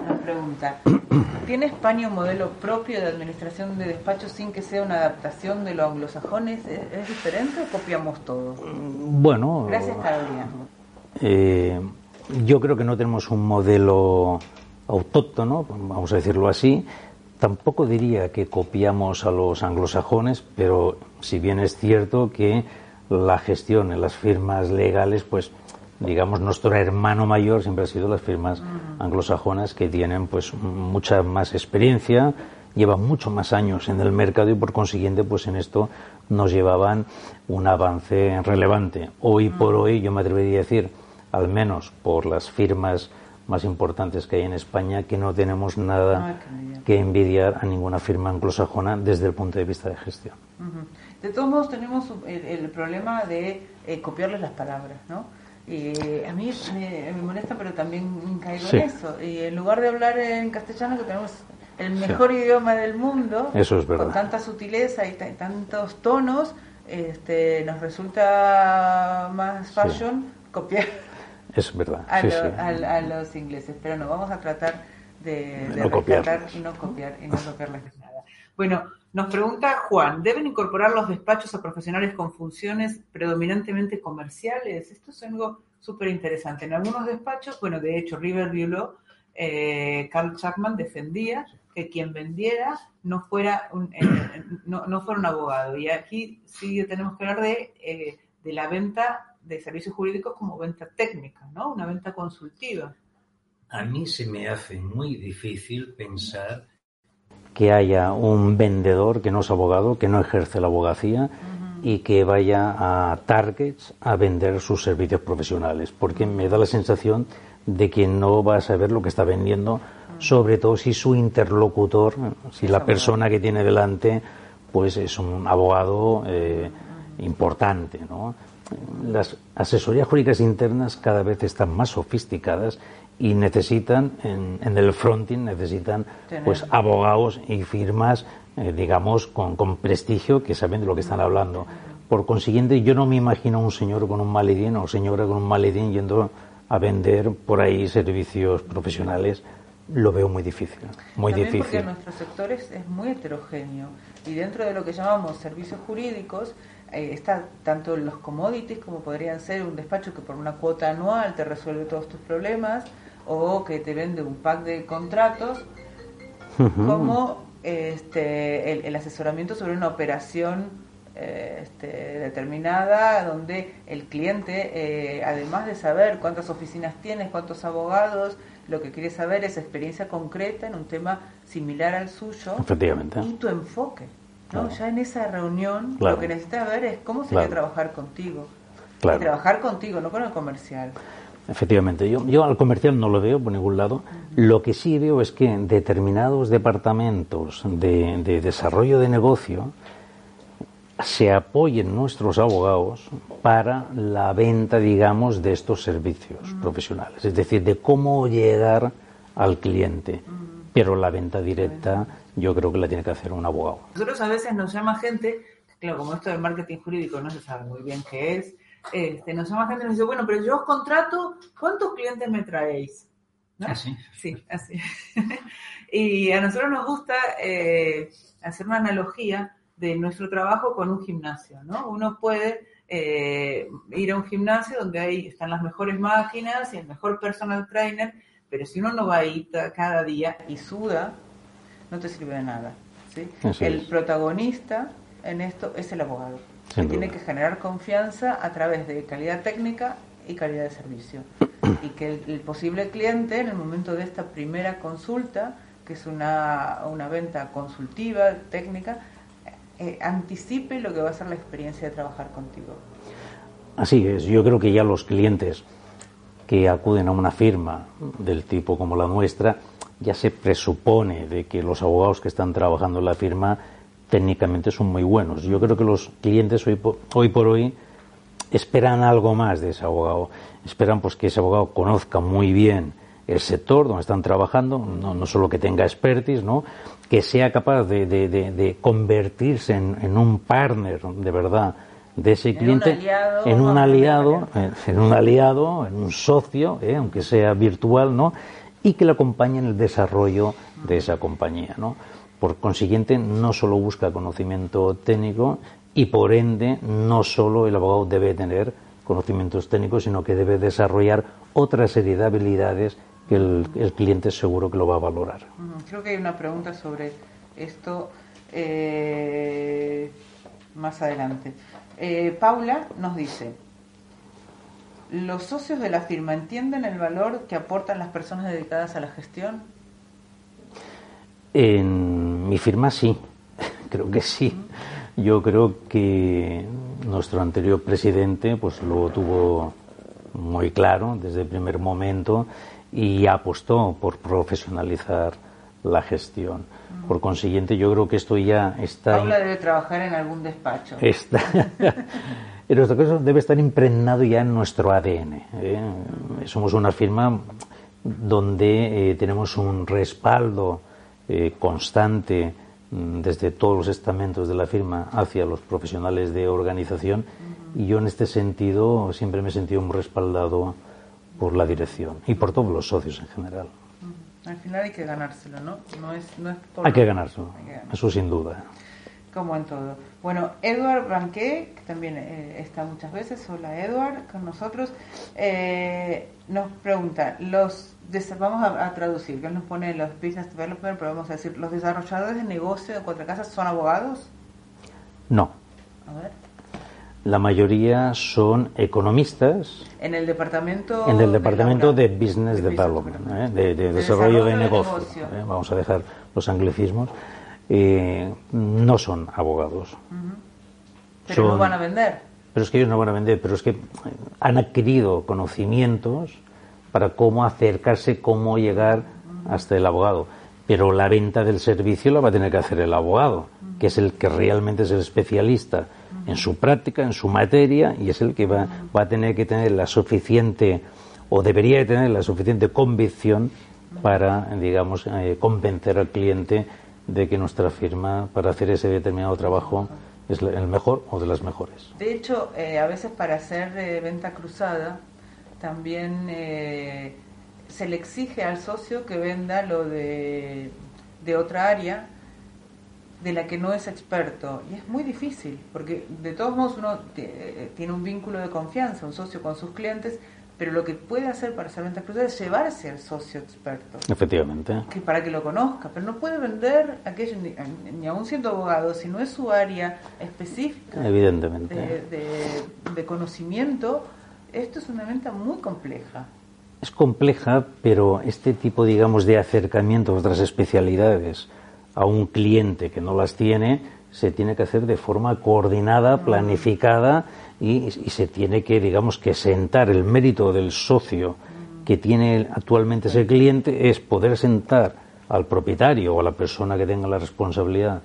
nos pregunta, ¿tiene España un modelo propio de administración de despachos sin que sea una adaptación de los anglosajones? ¿Es, es diferente o copiamos todo? Bueno, Gracias, Carolina. eh, yo creo que no tenemos un modelo autóctono, vamos a decirlo así. Tampoco diría que copiamos a los anglosajones, pero si bien es cierto que la gestión en las firmas legales, pues digamos nuestro hermano mayor siempre ha sido las firmas anglosajonas que tienen pues mucha más experiencia, llevan mucho más años en el mercado y por consiguiente pues en esto nos llevaban un avance relevante. Hoy por hoy yo me atrevería a decir, al menos por las firmas más importantes que hay en España, que no tenemos nada Ah, que envidiar a ninguna firma anglosajona desde el punto de vista de gestión. De todos modos tenemos el, el problema de eh, copiarles las palabras, ¿no? Y a mí me, me molesta, pero también caigo Sí. en eso. Y en lugar de hablar en castellano, que tenemos el mejor idioma del mundo, Eso es con tanta sutileza y ta- tantos tonos, este, nos resulta más fashion copiar Es verdad. a, sí, lo- sí. a- a los ingleses, pero no, vamos a tratar de, De no y no copiar y no copiarles nada. Bueno, nos pregunta Juan, ¿deben incorporar los despachos a profesionales con funciones predominantemente comerciales? Esto es algo súper interesante. En algunos despachos, bueno, de hecho, Riverview Law, eh, Carl Chapman defendía que quien vendiera no fuera un, eh, no, no fuera un abogado. Y aquí sí tenemos que hablar de, eh, de la venta de servicios jurídicos como venta técnica, ¿no? Una venta consultiva. A mí se me hace muy difícil pensar que haya un vendedor que no es abogado, que no ejerce la abogacía y que vaya a targets a vender sus servicios profesionales, porque me da la sensación de que no va a saber lo que está vendiendo, sobre todo si su interlocutor, si la persona que tiene delante, pues es un abogado eh, importante, ¿no? Las asesorías jurídicas internas cada vez están más sofisticadas y necesitan, en, en el fronting, necesitan Tener- pues abogados y firmas, eh, digamos, con, con prestigio que saben de lo que están hablando. Por consiguiente, yo no me imagino a un señor con un maletín o señora con un maletín yendo a vender por ahí servicios profesionales. Lo veo muy difícil, muy También porque difícil. nuestro sector es, es muy heterogéneo y dentro de lo que llamamos servicios jurídicos eh, está tanto los commodities como podrían ser un despacho que por una cuota anual te resuelve todos tus problemas o que te vende un pack de contratos como este, el, el asesoramiento sobre una operación eh, este, determinada donde el cliente, eh, además de saber cuántas oficinas tienes, cuántos abogados, lo que quiere saber es experiencia concreta en un tema similar al suyo Efectivamente. y tu enfoque. ¿No? Ya en esa reunión Claro. lo que necesitas ver es cómo sería Claro. trabajar contigo. Claro. Y trabajar contigo, no con el comercial. Efectivamente, yo, yo al comercial no lo veo por ningún lado. Lo que sí veo es que en determinados departamentos de, de desarrollo de negocio se apoyen nuestros abogados para la venta, digamos, de estos servicios profesionales. Es decir, de cómo llegar al cliente. Pero la venta directa yo creo que la tiene que hacer un abogado. Nosotros a veces nos llama gente, claro, como esto del marketing jurídico no se sabe muy bien qué es, este, nos llama gente y nos dice, bueno, pero yo os contrato, ¿cuántos clientes me traéis? ¿No? Así. Sí, así. y a nosotros nos gusta eh, hacer una analogía de nuestro trabajo con un gimnasio, ¿no? Uno puede eh, ir a un gimnasio donde ahí están las mejores máquinas y el mejor personal trainer, pero si uno no va ahí cada día y suda, no te sirve de nada. ¿sí? El es. protagonista en esto es el abogado. Sin que tiene que generar confianza a través de calidad técnica y calidad de servicio. y que el, el posible cliente, en el momento de esta primera consulta, que es una, una venta consultiva, técnica, eh, anticipe lo que va a ser la experiencia de trabajar contigo. Así es, yo creo que ya los clientes que acuden a una firma del tipo como la nuestra, ya se presupone de que los abogados que están trabajando en la firma técnicamente son muy buenos. Yo creo que los clientes hoy por hoy, por hoy esperan algo más de ese abogado. Esperan pues que ese abogado conozca muy bien el sector donde están trabajando, no, no solo que tenga expertise, ¿no? que sea capaz de, de, de, de convertirse en, en, un partner de verdad de ese cliente un aliado, en un aliado, en, en, un aliado, en un socio, ¿eh? aunque sea virtual, ¿no? Y que le acompañe en el desarrollo de esa compañía, ¿no? Por consiguiente, no solo busca conocimiento técnico y por ende no solo el abogado debe tener conocimientos técnicos, sino que debe desarrollar otra serie de habilidades que el, el cliente seguro que lo va a valorar. Creo que hay una pregunta sobre esto eh, más adelante. Eh, Paula nos dice, ¿los socios de la firma entienden el valor que aportan las personas dedicadas a la gestión? En mi firma sí, creo que sí. Yo creo que nuestro anterior presidente pues lo tuvo muy claro desde el primer momento y apostó por profesionalizar la gestión. Por consiguiente, yo creo que esto ya está. Paula debe trabajar en algún despacho. Está, en nuestro caso, debe estar impregnado ya en nuestro ADN. ¿eh? Somos una firma donde eh, tenemos un respaldo eh, constante desde todos los estamentos de la firma hacia los profesionales de organización uh -huh. y yo en este sentido siempre me he sentido muy respaldado por la dirección y por todos los socios en general. Uh -huh. Al final hay que ganárselo, ¿no? no, es, no es por... hay, que ganárselo, hay que ganárselo, eso sin duda. Como en todo. Bueno, Edward Banqué, que también eh, está muchas veces, hola Edward, con nosotros, eh, nos pregunta, los vamos a, a, traducir, que él nos pone los business developers, pero vamos a decir, ¿los desarrolladores de negocio de Cuatro Casas son abogados? No. A ver. La mayoría son economistas. En el departamento. En el departamento de, de Business de Development, ¿eh? de, de, de, desarrollo, de, negocio. negocio. ¿eh? Vamos a dejar los anglicismos. Eh, no son abogados. Uh -huh. Pero son, no van a vender. Pero es que ellos no van a vender, pero es que han adquirido conocimientos para cómo acercarse, cómo llegar hasta el abogado. Pero la venta del servicio la va a tener que hacer el abogado, que es el que realmente es el especialista en su práctica, en su materia, y es el que va, va a tener que tener la suficiente, o debería de tener la suficiente convicción para, digamos, eh, convencer al cliente de que nuestra firma, para hacer ese determinado trabajo, es el mejor o de las mejores. De hecho, eh, a veces para hacer eh, venta cruzada, también eh, se le exige al socio que venda lo de, de, otra área de la que no es experto. Y es muy difícil, porque de todos modos uno tiene un vínculo de confianza, un socio con sus clientes, pero lo que puede hacer para ventas cruzadas es llevarse al socio experto. Efectivamente. Que para que lo conozca, pero no puede vender aquello, ni, ni aún siendo abogado, si no es su área específica Evidentemente. De, de, de conocimiento, esto es una venta muy compleja. Es compleja, pero este tipo, digamos, de acercamiento a otras especialidades a un cliente que no las tiene, se tiene que hacer de forma coordinada, planificada y, y se tiene que, digamos, que sentar. El mérito del socio que tiene actualmente ese cliente es poder sentar al propietario o a la persona que tenga la responsabilidad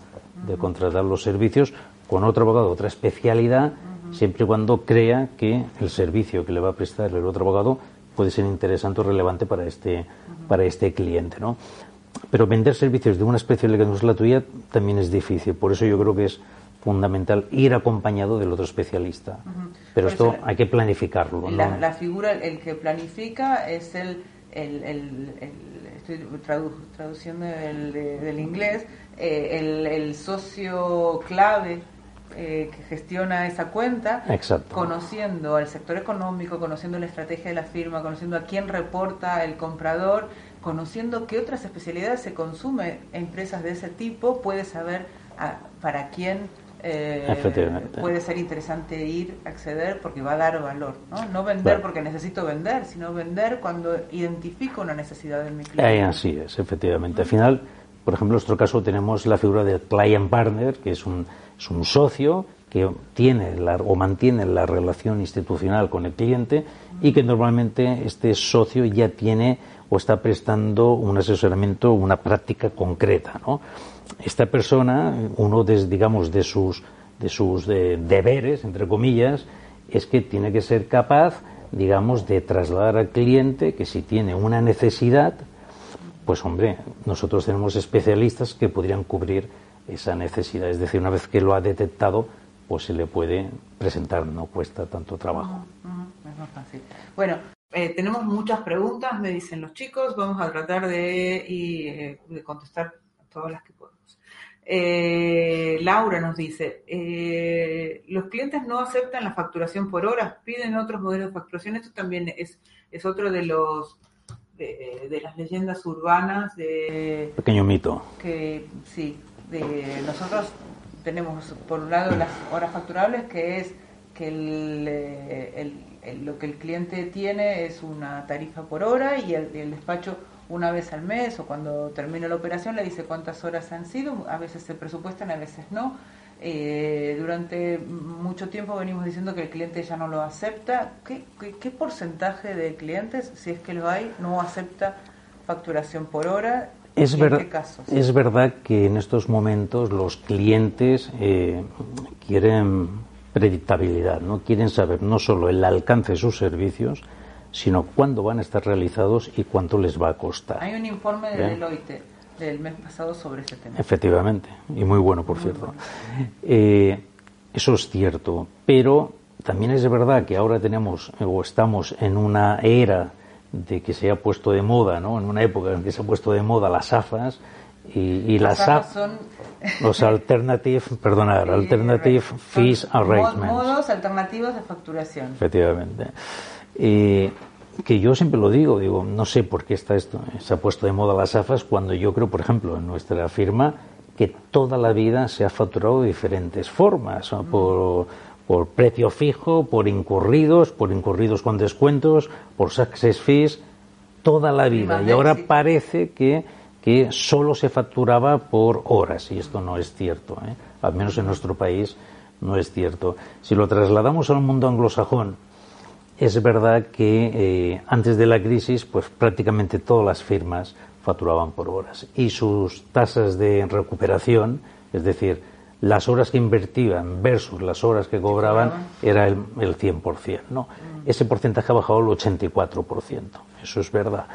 de contratar los servicios con otro abogado, otra especialidad, siempre y cuando crea que el servicio que le va a prestar el otro abogado puede ser interesante o relevante para este, para este cliente, ¿no? Pero vender servicios de una especialidad que no es la tuya también es difícil. Por eso yo creo que es fundamental ir acompañado del otro especialista. Uh -huh. Pero Por esto hay que planificarlo. La, ¿no? la, figura, el que planifica es el, el, el, el estoy tradu traduciendo del, del inglés, eh, el, el, socio clave eh, que gestiona esa cuenta, Exacto. conociendo al sector económico, conociendo la estrategia de la firma, conociendo a quién reporta el comprador, conociendo qué otras especialidades se consume en empresas de ese tipo, puede saber a, para quién eh, puede ser interesante ir, acceder, porque va a dar valor. No, no vender Claro. porque necesito vender, sino vender cuando identifico una necesidad de mi cliente. Eh, así es, efectivamente. Al final, por ejemplo, en nuestro caso tenemos la figura del client partner, que es un, es un socio que tiene la, o mantiene la relación institucional con el cliente y que normalmente este socio ya tiene o está prestando un asesoramiento, una práctica concreta, ¿no? esta persona, uno de, digamos, de sus, de sus de, deberes, entre comillas, es que tiene que ser capaz digamos, de trasladar al cliente que si tiene una necesidad, pues hombre, nosotros tenemos especialistas que podrían cubrir esa necesidad. Es decir, una vez que lo ha detectado, pues se le puede presentar, no cuesta tanto trabajo. Es más fácil. Bueno, eh, tenemos muchas preguntas, me dicen los chicos, vamos a tratar de, y, eh, de contestar todas las que podemos. Eh, Laura nos dice, eh, los clientes no aceptan la facturación por horas, piden otros modelos de facturación. Esto también es, es otro de los de, de las leyendas urbanas de Pequeño mito. que sí, de nosotros tenemos por un lado las horas facturables que es que el, eh, el- el- lo que el cliente tiene es una tarifa por hora y el, el despacho una vez al mes o cuando termina la operación le dice cuántas horas han sido, a veces se presupuestan, a veces no. Eh, durante mucho tiempo venimos diciendo que el cliente ya no lo acepta. ¿Qué, qué, qué porcentaje de clientes, si es que lo hay, no acepta facturación por hora? Es, ¿Y en ver- qué casos? es verdad que en estos momentos los clientes eh, quieren predictabilidad, no quieren saber no solo el alcance de sus servicios, sino cuándo van a estar realizados y cuánto les va a costar. Hay un informe de Bien. Deloitte del mes pasado sobre ese tema. Efectivamente, y muy bueno, por cierto. Eh, eso es cierto, pero también es verdad que ahora tenemos eh, o estamos en una era de que se ha puesto de moda, ¿no? En una época en que se ha puesto de moda las AFAS y, y las, Las AFAS AF son los alternative, perdonar, alternative fees arrangements. modos alternativos de facturación. Efectivamente. Eh, que yo siempre lo digo, digo, no sé por qué está esto, se ha puesto de moda las AFAS cuando yo creo, por ejemplo, en nuestra firma, que toda la vida se ha facturado de diferentes formas, ¿no? por, por precio fijo, por incurridos, por incurridos con descuentos, por success fees, toda la vida. Y ahora parece que, que solo se facturaba por horas, y esto no es cierto, ¿eh? al menos en nuestro país no es cierto. Si lo trasladamos al mundo anglosajón, es verdad que eh, antes de la crisis, pues prácticamente todas las firmas facturaban por horas y sus tasas de recuperación, es decir, las horas que invertían versus las horas que cobraban, era el, el 100%. ¿no? Ese porcentaje ha bajado al 84%, eso es verdad.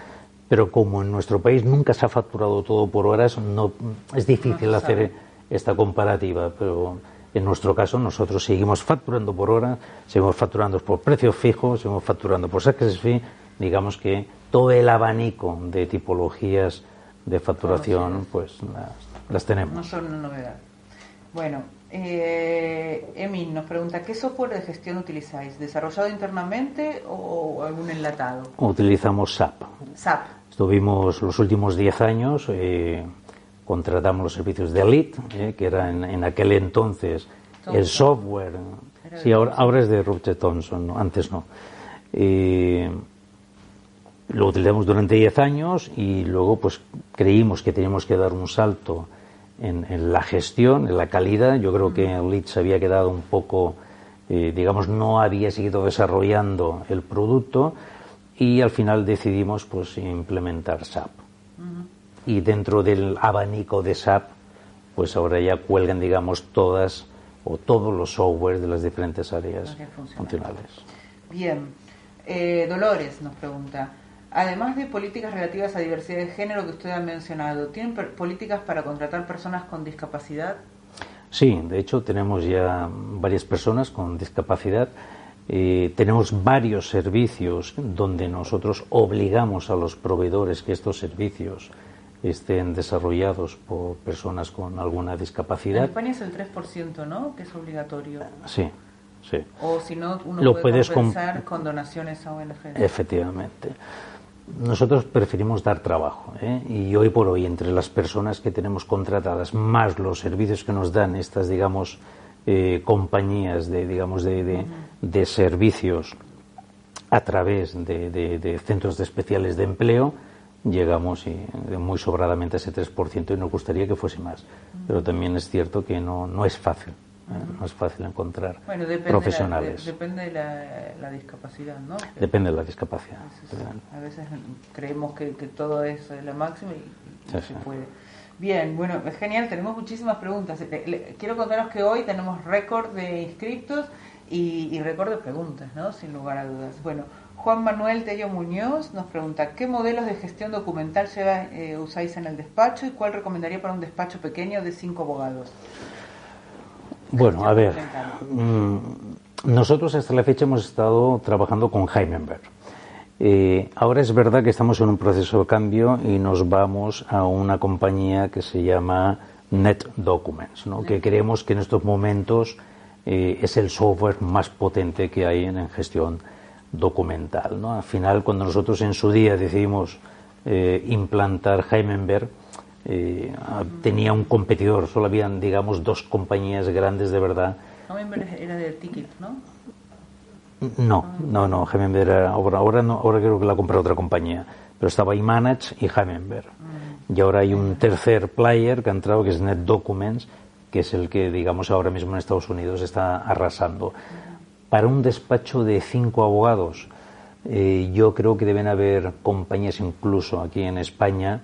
Pero como en nuestro país nunca se ha facturado todo por horas, no, es difícil No hacer esta comparativa, pero en nuestro caso nosotros seguimos facturando por hora, seguimos facturando por precio fijo, seguimos facturando por success fee, digamos que todo el abanico de tipologías de facturación pues las, las No tenemos. son una novedad. Bueno, eh, Emin nos pregunta, ¿qué software de gestión utilizáis? ¿Desarrollado internamente o algún enlatado? Utilizamos SAP. SAP. Estuvimos los últimos 10 años, eh, contratamos los servicios de Elite, eh, que era en, en aquel entonces el software. Sí, ahora, ahora es de Rupert Thompson, ¿no? antes no. Eh, lo utilizamos durante 10 años y luego pues creímos que teníamos que dar un salto en, en la gestión, en la calidad. Yo creo que Elite se había quedado un poco, eh, digamos, no había seguido desarrollando el producto y al final decidimos pues implementar SAP. Y dentro del abanico de SAP, pues ahora ya cuelgan, digamos, todas o todos los softwares de las diferentes áreas funcionales. Bien. Eh, Dolores nos pregunta, además de políticas relativas a diversidad de género que usted ha mencionado, ¿tienen políticas para contratar personas con discapacidad? Sí, de hecho tenemos ya varias personas con discapacidad. Eh, tenemos varios servicios donde nosotros obligamos a los proveedores que estos servicios estén desarrollados por personas con alguna En discapacidad. España es el 3%, ¿no? Que es obligatorio. Sí, sí. O si no, uno Lo puede puedes com- compensar con donaciones a ONG. Efectivamente. Nosotros preferimos dar trabajo ¿eh? y hoy por hoy entre las personas que tenemos contratadas más los servicios que nos dan estas digamos eh, compañías de digamos de, de- de servicios a través de, de- centros de especiales de empleo llegamos y, eh, muy sobradamente a ese 3% y nos gustaría que fuese más pero también es cierto que no, no es fácil ¿eh? no es fácil encontrar Bueno, depende profesionales la, de- depende de la, la discapacidad, ¿no? depende de la discapacidad A veces creemos que, que todo es la máxima y, y Sí, se sí. puede. Bien, bueno, es genial, tenemos muchísimas preguntas. Le- le- quiero contaros que hoy tenemos récord de inscriptos y, y récord de preguntas, ¿no? Sin lugar a dudas. Bueno, Juan Manuel Tello Muñoz nos pregunta, ¿qué modelos de gestión documental lleva, eh, usáis en el despacho y cuál recomendaría para un despacho pequeño de cinco abogados? Bueno, a ver, mm, nosotros hasta la fecha hemos estado trabajando con Heimenberg. Eh, ahora es verdad que estamos en un proceso de cambio y nos vamos a una compañía que se llama NetDocuments, ¿no? que creemos que en estos momentos eh, es el software más potente que hay en, gestión documental. ¿no? Al final, cuando nosotros en su día decidimos eh, implantar Heimenberg, eh, tenía un competidor, solo habían, digamos, dos compañías grandes de verdad. Heimenberg era de Ticket, ¿no? No, no, no, Heimenberg era, ahora, ahora, no, ahora creo que la compró otra compañía, pero estaba iManage y Heimenberg. Y ahora hay un tercer player que ha entrado, que es NetDocuments, que es el que, digamos, ahora mismo en Estados Unidos está arrasando. Para un despacho de cinco abogados, eh, yo creo que deben haber compañías incluso aquí en España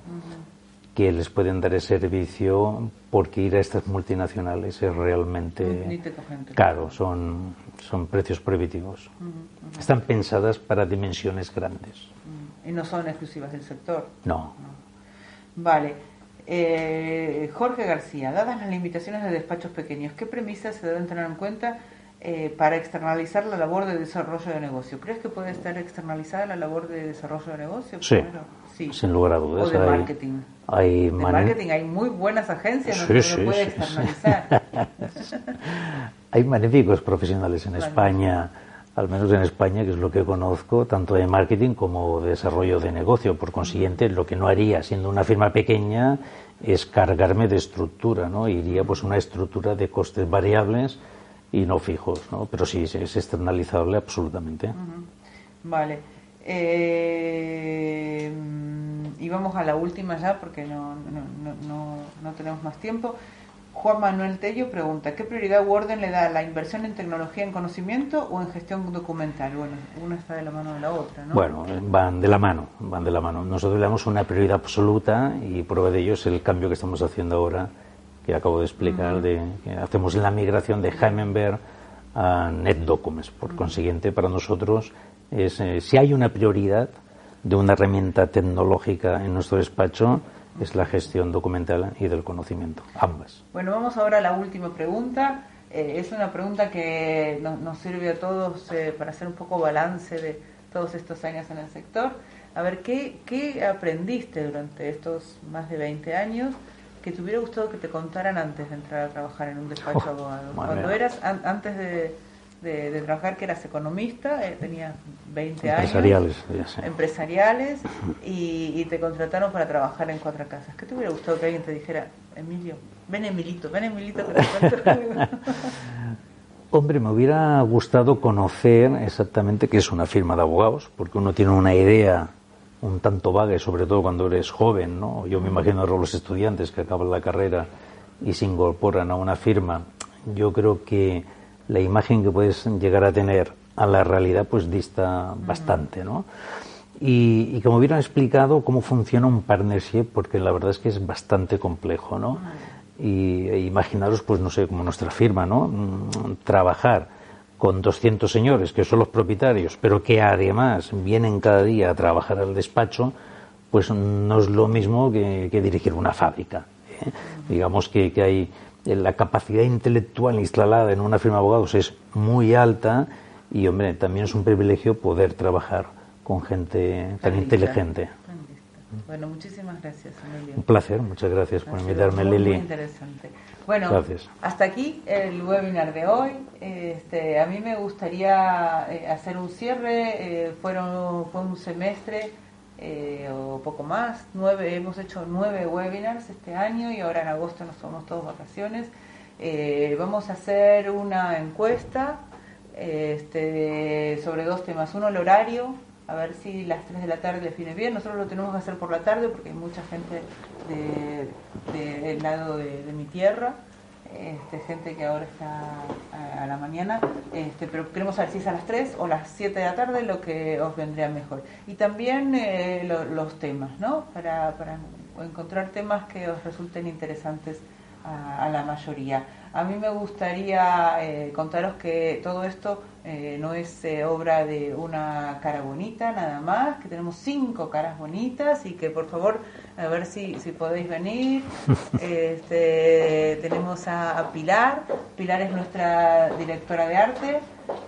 que les pueden dar el servicio porque ir a estas multinacionales es realmente caro, son, son precios prohibitivos. Están pensadas para dimensiones grandes. Y no son exclusivas del sector. no. Vale. Eh, Jorge García, dadas las limitaciones de despachos pequeños, ¿qué premisas se deben tener en cuenta eh, para externalizar la labor de desarrollo de negocio? ¿Crees que puede estar externalizada la labor de desarrollo de negocio? Sí, sin lugar a dudas. O de marketing. Hay, de marketing hay muy buenas agencias donde se puede externalizar. hay magníficos profesionales en España al menos en España, que es lo que conozco, tanto de marketing como de desarrollo de negocio. Por consiguiente, lo que no haría, siendo una firma pequeña, es cargarme de estructura, ¿no? Iría pues una estructura de costes variables y no fijos, ¿no? Pero sí, es externalizable absolutamente. Vale. Eh, y vamos a la última ya, porque no, no, no, no tenemos más tiempo. Juan Manuel Tello pregunta, ¿qué prioridad Warden le da a la inversión en tecnología en conocimiento o en gestión documental? Bueno, una está de la mano de la otra, ¿no? Bueno, van de la mano, van de la mano. Nosotros le damos una prioridad absoluta y prueba de ello es el cambio que estamos haciendo ahora, que acabo de explicar, de que hacemos la migración de Heimenberg a NetDocuments. Por consiguiente, para nosotros, es, eh, si hay una prioridad de una herramienta tecnológica en nuestro despacho, es la gestión documental y del conocimiento, ambas. Bueno, vamos ahora a la última pregunta. Eh, es una pregunta que nos, sirve a todos eh, para hacer un poco balance de todos estos años en el sector. A ver, ¿qué, ¿qué aprendiste durante estos más de 20 años que te hubiera gustado que te contaran antes de entrar a trabajar en un despacho de abogado? Cuando eras, antes de de, trabajar, que eras economista, eh, tenías 20 empresariales, años. Empresariales. Y, te contrataron para trabajar en Cuatro Casas. ¿Qué te hubiera gustado que alguien te dijera, Emilio, ven Emilito, ven Emilito, que te Hombre, me hubiera gustado conocer exactamente qué es una firma de abogados, porque uno tiene una idea un tanto vaga, sobre todo cuando eres joven, ¿no? Yo me imagino a los estudiantes que acaban la carrera y se incorporan a una firma. Yo creo que la imagen que puedes llegar a tener a la realidad pues dista bastante, ¿no? Y, como hubieran explicado cómo funciona un partnership, porque la verdad es que es bastante complejo, ¿no? Y e imaginaros, pues no sé, como nuestra firma, ¿no? Mm, trabajar con 200 señores que son los propietarios, pero que además vienen cada día a trabajar al despacho, pues no es lo mismo que, dirigir una fábrica. ¿eh? Digamos que, que hay la capacidad intelectual instalada en una firma de abogados es muy alta y, hombre, también es un privilegio poder trabajar con gente tan, inteligente. Bueno, muchísimas gracias, Emilio. Un placer, muchas gracias por invitarme, Lili. Muy interesante. Bueno, hasta aquí el webinar de hoy. Este, a mí me gustaría eh, hacer un cierre. Eh, fueron, fue un semestre eh, o poco más. Nueve, hemos hecho nueve webinars este año y ahora en agosto nos tomamos todos vacaciones. Eh, vamos a hacer una encuesta este, sobre dos temas. Uno, el horario, a ver si las 3 de la tarde define bien. Nosotros lo tenemos que hacer por la tarde porque hay mucha gente del lado de mi tierra este, gente que ahora está a, la mañana, este, pero queremos saber si es a las 3 o las 7 de la tarde lo que os vendría mejor. Y también eh, los temas, ¿no? Para, para encontrar temas que os resulten interesantes a la mayoría. A mí me gustaría eh, contaros que todo esto eh, no es eh, obra de una cara bonita nada más, que tenemos cinco caras bonitas y que por favor a ver si, si podéis venir. Este, tenemos a, a Pilar, Pilar es nuestra directora de arte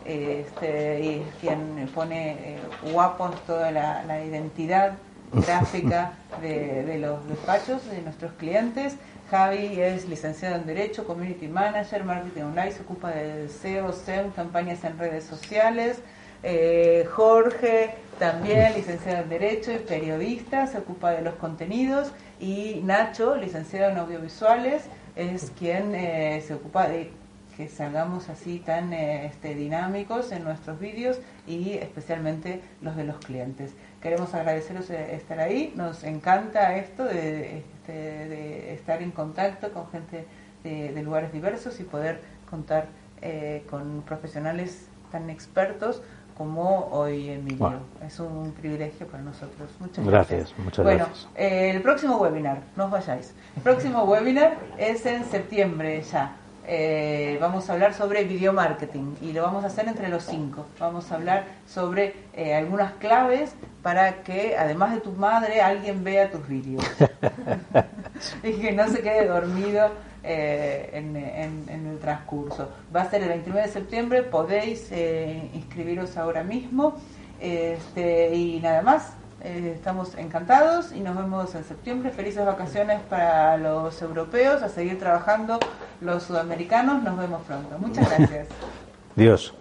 este, y es quien pone eh, guapos toda la, la identidad gráfica de, de los despachos de nuestros clientes. Javi es licenciado en Derecho, Community Manager, Marketing Online, se ocupa de SEO, SEM, campañas en redes sociales. Eh, Jorge, también licenciado en Derecho y periodista, se ocupa de los contenidos. Y Nacho, licenciado en Audiovisuales, es quien eh, se ocupa de que salgamos así tan eh, este, dinámicos en nuestros vídeos y especialmente los de los clientes. Queremos agradeceros eh, estar ahí, nos encanta esto de, este, de estar en contacto con gente de, de lugares diversos y poder contar eh, con profesionales tan expertos como hoy Emilio. Bueno. Es un privilegio para nosotros. Muchas Gracias, gracias. muchas bueno, gracias. eh, el próximo webinar, no os vayáis. El próximo webinar es en septiembre ya. Eh, vamos a hablar sobre video marketing y lo vamos a hacer entre los cinco. Vamos a hablar sobre eh, algunas claves para que, además de tu madre, alguien vea tus vídeos y que no se quede dormido eh, en, en- en el transcurso. Va a ser el 29 de septiembre, podéis inscribiros ahora mismo este, y nada más. Eh, estamos encantados y nos vemos en septiembre. Felices vacaciones para los europeos, a seguir trabajando los sudamericanos. Nos vemos pronto. Muchas gracias. Dios.